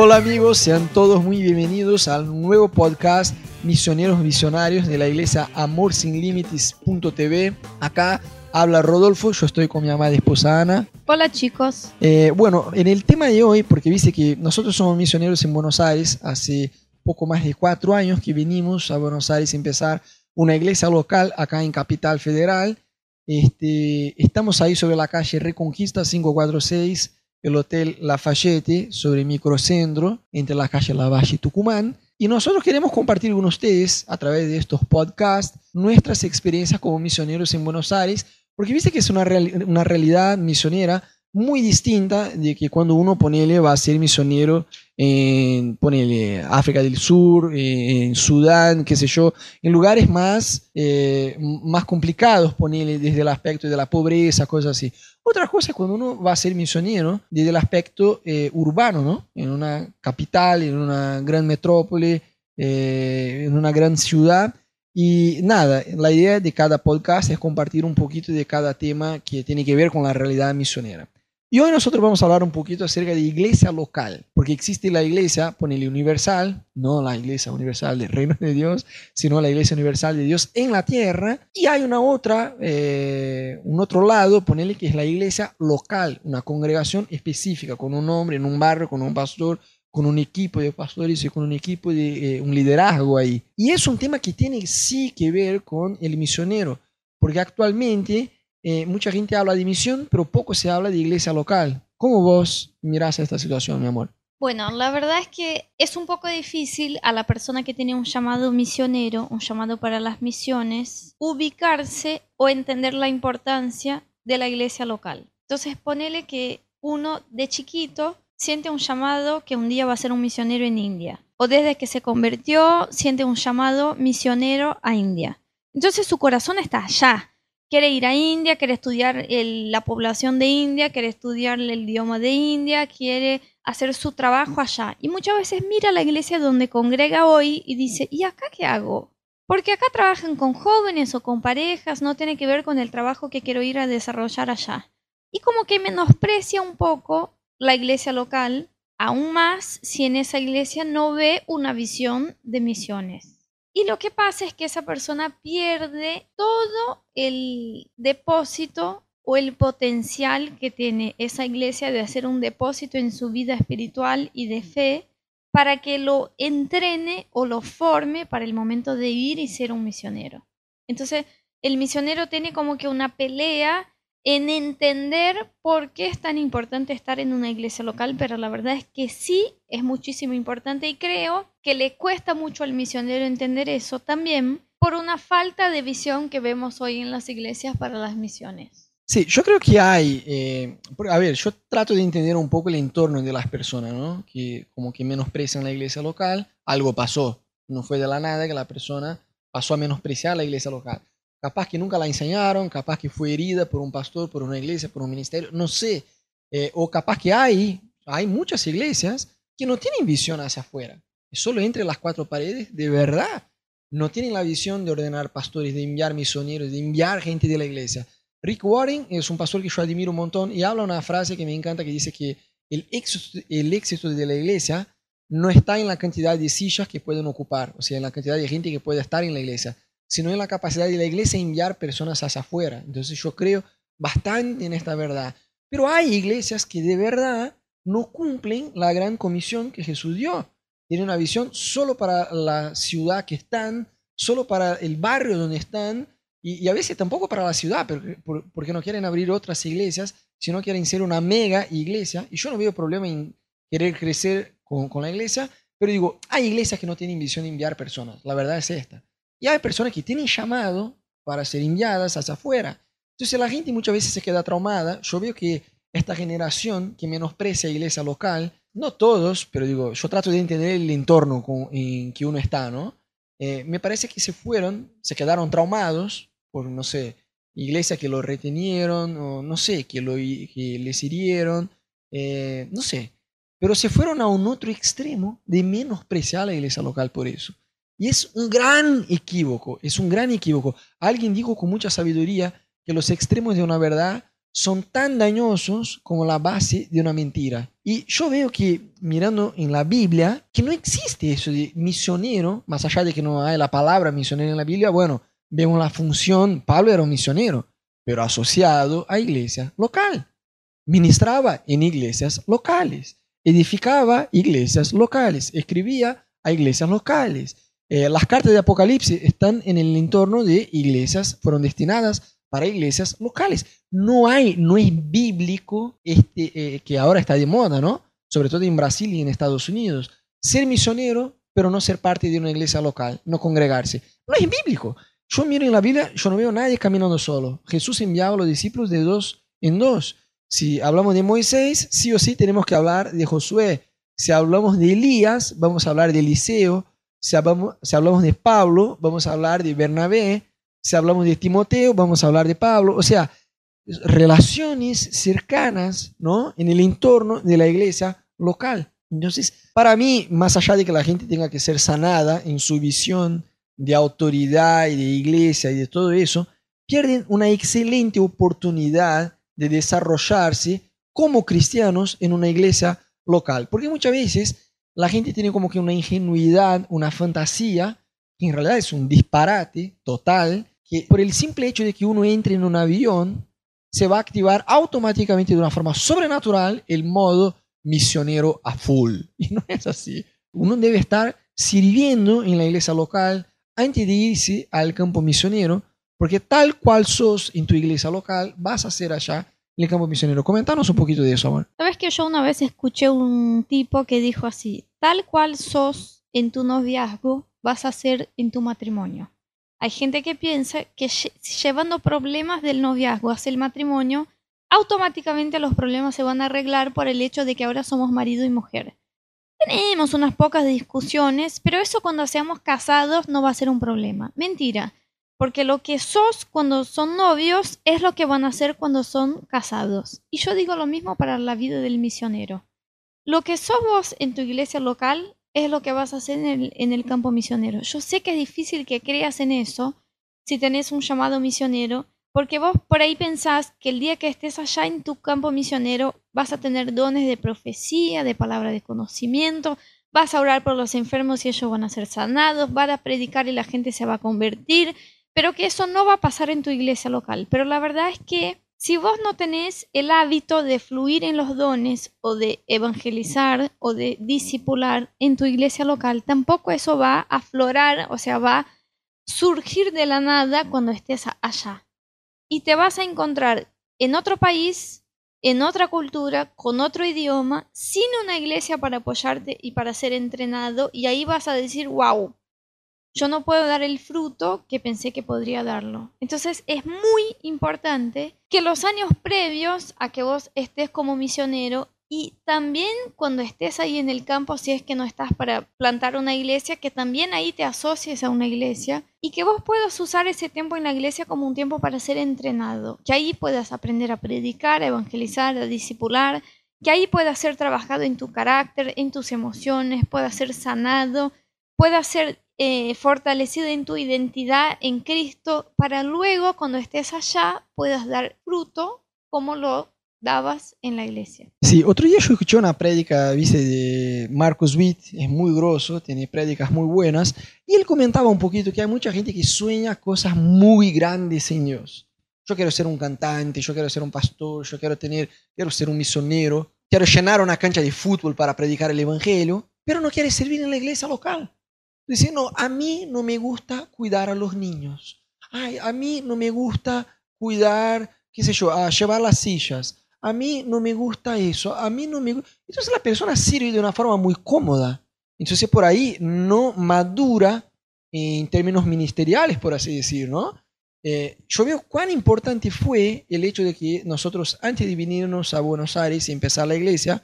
Hola amigos, sean todos muy bienvenidos al nuevo podcast Misioneros Visionarios de la iglesia amorsinlimites.tv. Acá habla Rodolfo, yo estoy con mi amada esposa Ana. Hola chicos. Eh, bueno, en el tema de hoy, porque viste que nosotros somos misioneros en Buenos Aires, hace poco más de cuatro años que vinimos a Buenos Aires a empezar una iglesia local acá en Capital Federal. Este, estamos ahí sobre la calle Reconquista 546 el Hotel Lafayette sobre Microcentro, entre la calle Lavalle y Tucumán. Y nosotros queremos compartir con ustedes, a través de estos podcasts, nuestras experiencias como misioneros en Buenos Aires, porque viste que es una, una realidad misionera muy distinta de que cuando uno ponele va a ser misionero en ponele África del Sur, en Sudán, qué sé yo, en lugares más, eh, más complicados, ponele desde el aspecto de la pobreza, cosas así. Otra cosa es cuando uno va a ser misionero desde el aspecto eh, urbano, ¿no? En una capital, en una gran metrópoli, eh, en una gran ciudad. Y nada, la idea de cada podcast es compartir un poquito de cada tema que tiene que ver con la realidad misionera. Y hoy nosotros vamos a hablar un poquito acerca de iglesia local, porque existe la iglesia, ponele universal, no la iglesia universal del reino de Dios, sino la iglesia universal de Dios en la tierra. Y hay una otra, eh, un otro lado, ponele que es la iglesia local, una congregación específica, con un nombre, en un barrio, con un pastor, con un equipo de pastores y con un equipo de eh, un liderazgo ahí. Y es un tema que tiene sí que ver con el misionero, porque actualmente eh, mucha gente habla de misión, pero poco se habla de iglesia local. ¿Cómo vos mirás esta situación, mi amor? Bueno, la verdad es que es un poco difícil a la persona que tiene un llamado misionero, un llamado para las misiones, ubicarse o entender la importancia de la iglesia local. Entonces, ponele que uno de chiquito siente un llamado que un día va a ser un misionero en India. O desde que se convirtió, siente un llamado misionero a India. Entonces su corazón está allá, quiere ir a India, quiere estudiar la población de India, quiere estudiar el idioma de India, quiere hacer su trabajo allá. Y muchas veces mira la iglesia donde congrega hoy y dice, ¿y acá qué hago? Porque acá trabajan con jóvenes o con parejas, no tiene que ver con el trabajo que quiero ir a desarrollar allá. Y como que menosprecia un poco la iglesia local, aún más si en esa iglesia no ve una visión de misiones. Y lo que pasa es que esa persona pierde todo el depósito o el potencial que tiene esa iglesia de hacer un depósito en su vida espiritual y de fe para que lo entrene o lo forme para el momento de ir y ser un misionero. Entonces, el misionero tiene como que una pelea en entender por qué es tan importante estar en una iglesia local, pero la verdad es que sí es muchísimo importante y creo que le cuesta mucho al misionero entender eso también por una falta de visión que vemos hoy en las iglesias para las misiones. Sí, yo creo que hay, eh, a ver, yo trato de entender un poco el entorno de las personas, ¿no? Que como que menosprecian la iglesia local, algo pasó, no fue de la nada que la persona pasó a menospreciar la iglesia local. Capaz que nunca la enseñaron, capaz que fue herida por un pastor, por una iglesia, por un ministerio, no sé. Eh, o capaz que hay, hay muchas iglesias que no tienen visión hacia afuera. Solo entre las cuatro paredes, de verdad, no tienen la visión de ordenar pastores, de enviar misioneros, de enviar gente de la iglesia. Rick Warren es un pastor que yo admiro un montón y habla una frase que me encanta que dice que el éxito, el éxito de la iglesia no está en la cantidad de sillas que pueden ocupar, o sea, en la cantidad de gente que puede estar en la iglesia, sino en la capacidad de la iglesia enviar personas hacia afuera. Entonces yo creo bastante en esta verdad. Pero hay iglesias que de verdad no cumplen la gran comisión que Jesús dio. Tienen una visión solo para la ciudad que están, solo para el barrio donde están, y, a veces tampoco para la ciudad, porque no quieren abrir otras iglesias, sino quieren ser una mega iglesia. Y yo no veo problema en querer crecer con la iglesia, pero digo, hay iglesias que no tienen visión de enviar personas. La verdad es esta. Y hay personas que tienen llamado para ser enviadas hacia afuera. Entonces la gente muchas veces se queda traumada. Yo veo que esta generación que menosprecia la iglesia local, no todos, pero digo, yo trato de entender el entorno en que uno está, ¿no? Eh, me parece que se fueron, se quedaron traumados por, no sé, iglesias que lo retenieron, o no sé, que, lo, que les hirieron, eh, no sé. Pero se fueron a un otro extremo de menospreciar a la iglesia local por eso. Y es un gran equívoco, es un gran equívoco. Alguien dijo con mucha sabiduría que los extremos de una verdad son tan dañosos como la base de una mentira. Y yo veo que mirando en la Biblia, que no existe eso de misionero, más allá de que no hay la palabra misionero en la Biblia, bueno, vemos la función, Pablo era un misionero, pero asociado a iglesia local. Ministraba en iglesias locales, edificaba iglesias locales, escribía a iglesias locales. Eh, las cartas de Apocalipsis están en el entorno de iglesias, fueron destinadas para iglesias locales. No hay, no es bíblico este, eh, que ahora está de moda, ¿no? Sobre todo en Brasil y en Estados Unidos. Ser misionero, pero no ser parte de una iglesia local, no congregarse. No es bíblico. Yo miro en la Biblia, yo no veo a nadie caminando solo. Jesús enviaba a los discípulos de dos en dos. Si hablamos de Moisés, sí o sí tenemos que hablar de Josué. Si hablamos de Elías, vamos a hablar de Eliseo. Si hablamos, de Pablo, vamos a hablar de Bernabé. Si hablamos de Timoteo, vamos a hablar de Pablo. O sea, relaciones cercanas, ¿no? En el entorno de la iglesia local. Entonces, para mí, más allá de que la gente tenga que ser sanada en su visión de autoridad y de iglesia y de todo eso, pierden una excelente oportunidad de desarrollarse como cristianos en una iglesia local. Porque muchas veces la gente tiene como que una ingenuidad, una fantasía, que en realidad es un disparate total, que por el simple hecho de que uno entre en un avión, se va a activar automáticamente de una forma sobrenatural el modo misionero a full. Y no es así. Uno debe estar sirviendo en la iglesia local, antes de irse al campo misionero, porque tal cual sos en tu iglesia local, vas a ser allá en el campo misionero. Comentanos un poquito de eso, amor. Sabes que yo una vez escuché un tipo que dijo así, tal cual sos en tu noviazgo, vas a ser en tu matrimonio. Hay gente que piensa que llevando problemas del noviazgo hacia el matrimonio, automáticamente los problemas se van a arreglar por el hecho de que ahora somos marido y mujer. Tenemos unas pocas discusiones, pero eso cuando seamos casados no va a ser un problema. Mentira, porque lo que sos cuando son novios es lo que van a hacer cuando son casados. Y yo digo lo mismo para la vida del misionero. Lo que sos vos en tu iglesia local es lo que vas a hacer en el, en el campo misionero. Yo sé que es difícil que creas en eso si tenés un llamado misionero, porque vos por ahí pensás que el día que estés allá en tu campo misionero vas a tener dones de profecía, de palabra de conocimiento, vas a orar por los enfermos y ellos van a ser sanados, vas a predicar y la gente se va a convertir, pero que eso no va a pasar en tu iglesia local. Pero la verdad es que si vos no tenés el hábito de fluir en los dones o de evangelizar o de discipular en tu iglesia local, tampoco eso va a aflorar, o sea, va a surgir de la nada cuando estés allá. Y te vas a encontrar en otro país, en otra cultura, con otro idioma, sin una iglesia para apoyarte y para ser entrenado, y ahí vas a decir, wow, yo no puedo dar el fruto que pensé que podría darlo. Entonces es muy importante que los años previos a que vos estés como misionero y también cuando estés ahí en el campo, si es que no estás para plantar una iglesia, que también ahí te asocies a una iglesia y que vos puedas usar ese tiempo en la iglesia como un tiempo para ser entrenado, que ahí puedas aprender a predicar, a evangelizar, a discipular, que ahí puedas ser trabajado en tu carácter, en tus emociones, puedas ser sanado, puedas ser eh, fortalecido en tu identidad en Cristo, para luego cuando estés allá puedas dar fruto como lo dabas en la iglesia. Sí, otro día yo escuché una prédica, viste, de Marcus Witt, es muy grosso, tiene prédicas muy buenas, y él comentaba un poquito que hay mucha gente que sueña cosas muy grandes en Dios. Yo quiero ser un cantante, yo quiero ser un pastor, yo quiero tener, quiero ser un misionero, quiero llenar una cancha de fútbol para predicar el evangelio, pero no quiere servir en la iglesia local. Diciendo, a mí no me gusta cuidar a los niños. Ay, a mí no me gusta cuidar, qué sé yo, a llevar las sillas a mí no me gusta eso, a mí no me. Entonces la persona sirve de una forma muy cómoda. Entonces por ahí no madura en términos ministeriales, por así decir, ¿no? Eh, yo veo cuán importante fue el hecho de que nosotros, antes de venirnos a Buenos Aires y empezar la iglesia,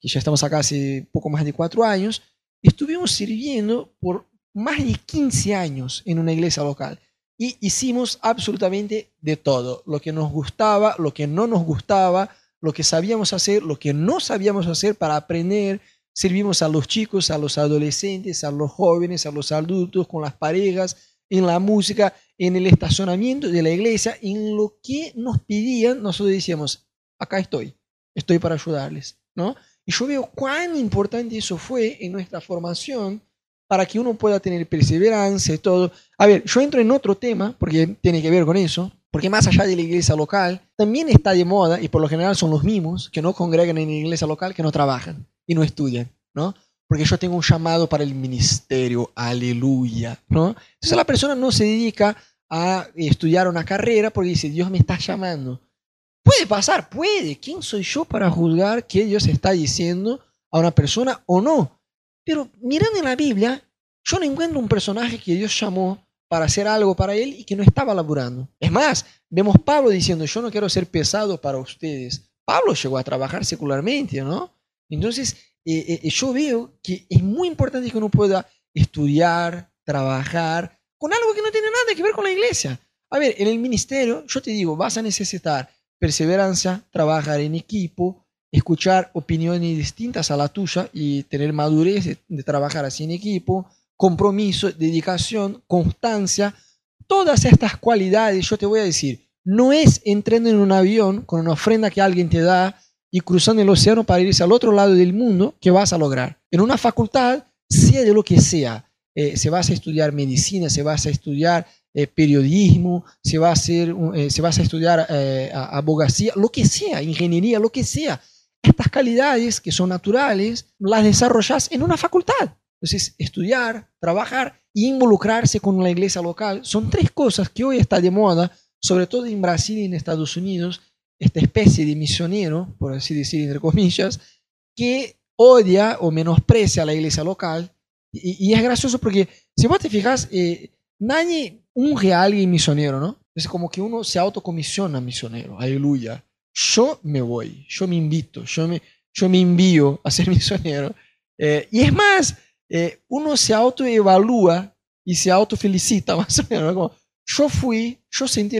que ya estamos acá hace poco más de cuatro años, estuvimos sirviendo por más de 15 años en una iglesia local y hicimos absolutamente de todo, lo que nos gustaba, lo que no nos gustaba, lo que sabíamos hacer, lo que no sabíamos hacer para aprender. Servimos a los chicos, a los adolescentes, a los jóvenes, a los adultos, con las parejas, en la música, en el estacionamiento de la iglesia, en lo que nos pedían, nosotros decíamos, acá estoy, estoy para ayudarles, ¿no? Y yo veo cuán importante eso fue en nuestra formación para que uno pueda tener perseverancia y todo. A ver, yo entro en otro tema, porque tiene que ver con eso, porque más allá de la iglesia local, también está de moda, y por lo general son los mismos que no congregan en la iglesia local, que no trabajan y no estudian, ¿no? Porque yo tengo un llamado para el ministerio, aleluya, ¿no? Entonces la persona no se dedica a estudiar una carrera porque dice, Dios me está llamando. Puede pasar, puede. ¿Quién soy yo para juzgar qué Dios está diciendo a una persona o no? Pero mirando en la Biblia, yo no encuentro un personaje que Dios llamó para hacer algo para él y que no estaba laburando. Es más, vemos Pablo diciendo, yo no quiero ser pesado para ustedes. Pablo llegó a trabajar secularmente, ¿no? Entonces, eh, eh, yo veo que es muy importante que uno pueda estudiar, trabajar con algo que no tiene nada que ver con la iglesia. A ver, en el ministerio, yo te digo, vas a necesitar perseverancia, trabajar en equipo, escuchar opiniones distintas a la tuya y tener madurez de, trabajar así en equipo, compromiso, dedicación, constancia, todas estas cualidades, yo te voy a decir, no es entrando en un avión con una ofrenda que alguien te da y cruzando el océano para irse al otro lado del mundo que vas a lograr. En una facultad, sea de lo que sea, eh, se vas a estudiar medicina, se vas a estudiar eh, periodismo, se va a, hacer, eh, vas a estudiar abogacía, lo que sea, ingeniería, lo que sea. Estas calidades que son naturales las desarrollas en una facultad. Entonces, estudiar, trabajar e involucrarse con la iglesia local son tres cosas que hoy está de moda, sobre todo en Brasil y en Estados Unidos, esta especie de misionero, por así decir, entre comillas, que odia o menosprecia a la iglesia local. Y, es gracioso porque, si vos te fijas, eh, nadie unge a alguien misionero, ¿no? Es como que uno se autocomisiona misionero, aleluya. Yo me voy, yo me invito, yo me, yo me envío a ser misionero. Eh, y es más, eh, uno se autoevalúa y se autofelicita, más o menos. Yo fui, yo sentí...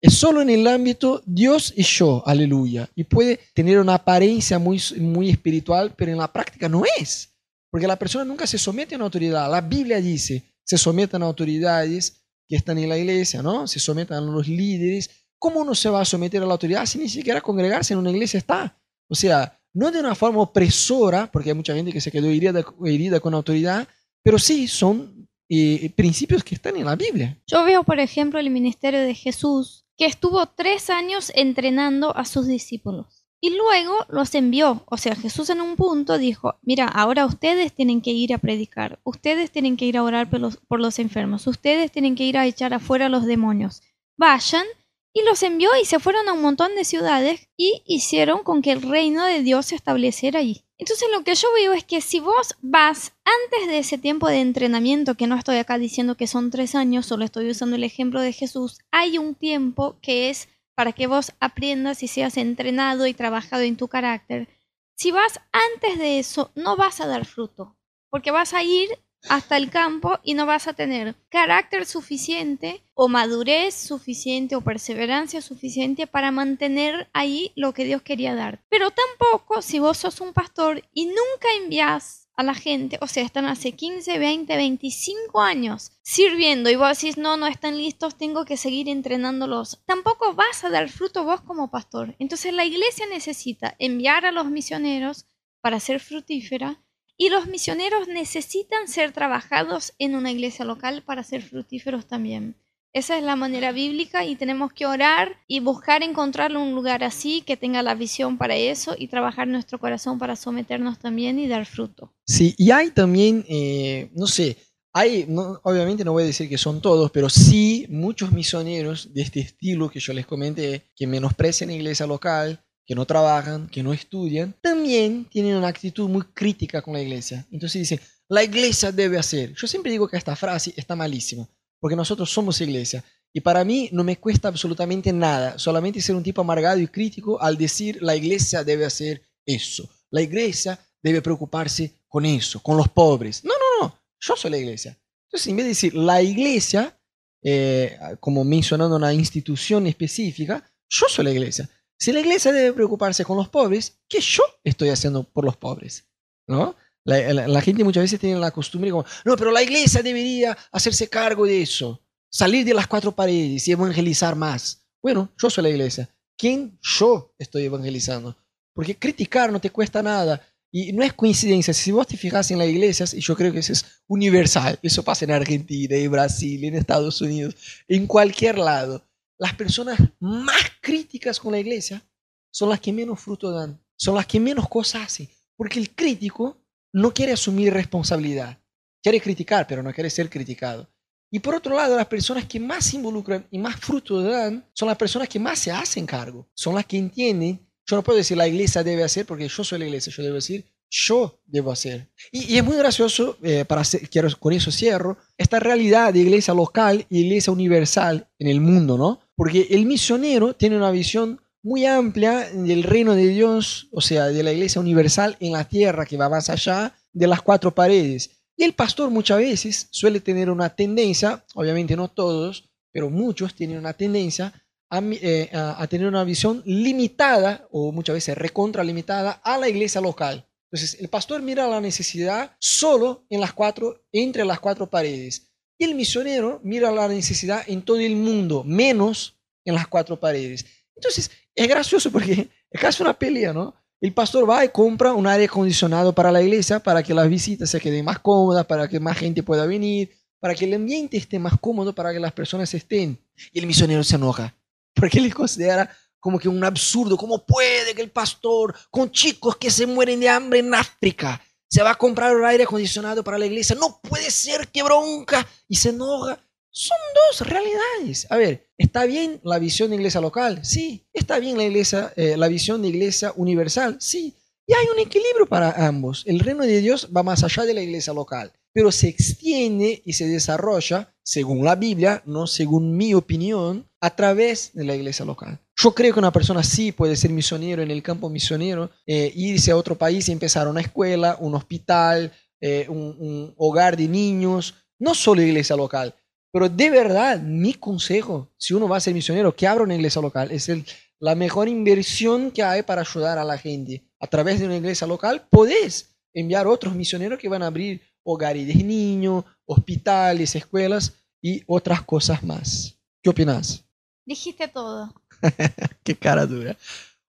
Es solo en el ámbito Dios y yo, aleluya. Y puede tener una apariencia muy, muy espiritual, pero en la práctica no es. Porque la persona nunca se somete a una autoridad. La Biblia dice, se sometan a autoridades que están en la iglesia, ¿no? Se sometan a los líderes. ¿Cómo uno se va a someter a la autoridad si ni siquiera congregarse en una iglesia está? O sea, no de una forma opresora, porque hay mucha gente que se quedó herida, herida con autoridad, pero sí son eh, principios que están en la Biblia. Yo veo, por ejemplo, el ministerio de Jesús que estuvo tres años entrenando a sus discípulos. Y luego los envió. O sea, Jesús en un punto dijo, mira, ahora ustedes tienen que ir a predicar, ustedes tienen que ir a orar por los, enfermos, ustedes tienen que ir a echar afuera a los demonios. Vayan y los envió y se fueron a un montón de ciudades y hicieron con que el reino de Dios se estableciera allí. Entonces lo que yo veo es que si vos vas antes de ese tiempo de entrenamiento, que no estoy acá diciendo que son tres años, solo estoy usando el ejemplo de Jesús, hay un tiempo que es para que vos aprendas y seas entrenado y trabajado en tu carácter. Si vas antes de eso, no vas a dar fruto, porque vas a ir hasta el campo y no vas a tener carácter suficiente o madurez suficiente o perseverancia suficiente para mantener ahí lo que Dios quería dar. Pero tampoco si vos sos un pastor y nunca envías a la gente, o sea, están hace 15, 20, 25 años sirviendo y vos decís, no, no están listos, tengo que seguir entrenándolos. Tampoco vas a dar fruto vos como pastor. Entonces la iglesia necesita enviar a los misioneros para ser fructífera y los misioneros necesitan ser trabajados en una iglesia local para ser fructíferos también. Esa es la manera bíblica y tenemos que orar y buscar encontrar un lugar así que tenga la visión para eso y trabajar nuestro corazón para someternos también y dar fruto. Sí, y hay también, eh, no sé, hay, obviamente no voy a decir que son todos, pero sí muchos misioneros de este estilo que yo les comenté, que menosprecian la iglesia local, que no trabajan, que no estudian, también tienen una actitud muy crítica con la iglesia. Entonces dicen, la iglesia debe hacer. Yo siempre digo que esta frase está malísima, porque nosotros somos iglesia. Y para mí no me cuesta absolutamente nada, solamente ser un tipo amargado y crítico al decir, la iglesia debe hacer eso. La iglesia debe preocuparse con eso, con los pobres. No, no, no, yo soy la iglesia. Entonces, en vez de decir la iglesia, eh, como mencionando una institución específica, yo soy la iglesia. Si la iglesia debe preocuparse con los pobres, ¿qué yo estoy haciendo por los pobres? ¿No? La, gente muchas veces tiene la costumbre como, no, pero la iglesia debería hacerse cargo de eso. salir de las cuatro paredes y evangelizar más. Bueno, yo soy la iglesia. ¿Quién yo estoy evangelizando? Porque criticar no te cuesta nada. Y no es coincidencia, si vos te fijas en las iglesias, y yo creo que eso es universal, eso pasa en Argentina, en Brasil, en Estados Unidos, en cualquier lado, las personas más críticas con la iglesia son las que menos fruto dan, son las que menos cosas hacen, porque el crítico no quiere asumir responsabilidad, quiere criticar, pero no quiere ser criticado. Y por otro lado, las personas que más se involucran y más fruto dan son las personas que más se hacen cargo, son las que entienden yo no puedo decir la iglesia debe hacer porque yo soy la iglesia, yo debo decir yo debo hacer. Y, es muy gracioso, eh, para quiero, con eso cierro, esta realidad de iglesia local y iglesia universal en el mundo, ¿no? Porque el misionero tiene una visión muy amplia del reino de Dios, o sea, de la iglesia universal en la tierra que va más allá de las cuatro paredes. Y el pastor muchas veces suele tener una tendencia, obviamente no todos, pero muchos tienen una tendencia eh, a, tener una visión limitada o muchas veces recontralimitada a la iglesia local. Entonces, el pastor mira la necesidad solo en las cuatro, entre las cuatro paredes. Y el misionero mira la necesidad en todo el mundo, menos en las cuatro paredes. Entonces, es gracioso porque es casi una pelea, ¿no? El pastor va y compra un aire acondicionado para la iglesia, para que las visitas se queden más cómodas, para que más gente pueda venir, para que el ambiente esté más cómodo, para que las personas estén. Y el misionero se enoja porque él considera como que un absurdo. ¿Cómo puede que el pastor, con chicos que se mueren de hambre en África, se va a comprar un aire acondicionado para la iglesia? No puede ser, qué bronca. Y se enoja. Son dos realidades. A ver, ¿está bien la visión de iglesia local? Sí. ¿Está bien la, iglesia, eh, la visión de iglesia universal? Sí. Y hay un equilibrio para ambos. El reino de Dios va más allá de la iglesia local, pero se extiende y se desarrolla, según la Biblia, no según mi opinión, a través de la iglesia local. Yo creo que una persona sí puede ser misionero en el campo misionero, eh, irse a otro país y empezar una escuela, un hospital, eh, un, hogar de niños, no solo iglesia local. Pero de verdad, mi consejo, si uno va a ser misionero, que abra una iglesia local. Es el, la mejor inversión que hay para ayudar a la gente. A través de una iglesia local podés enviar otros misioneros que van a abrir hogares de niños, hospitales, escuelas y otras cosas más. ¿Qué opinas? Dijiste todo. qué cara dura.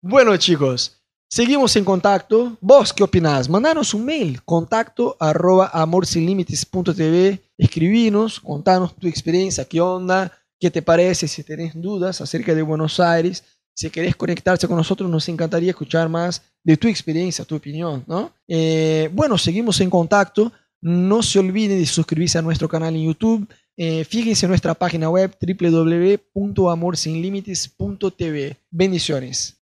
Bueno, chicos, seguimos en contacto. ¿Vos qué opinás? Mandanos un mail, contacto arroba amorsinlimites.tv. Escribinos, contanos tu experiencia, qué onda, qué te parece, si tenés dudas acerca de Buenos Aires. Si querés conectarse con nosotros, nos encantaría escuchar más de tu experiencia, tu opinión, ¿no? Eh, bueno, seguimos en contacto. No se olviden de suscribirse a nuestro canal en YouTube. Eh, fíjense en nuestra página web www.amorsinlimites.tv. Bendiciones.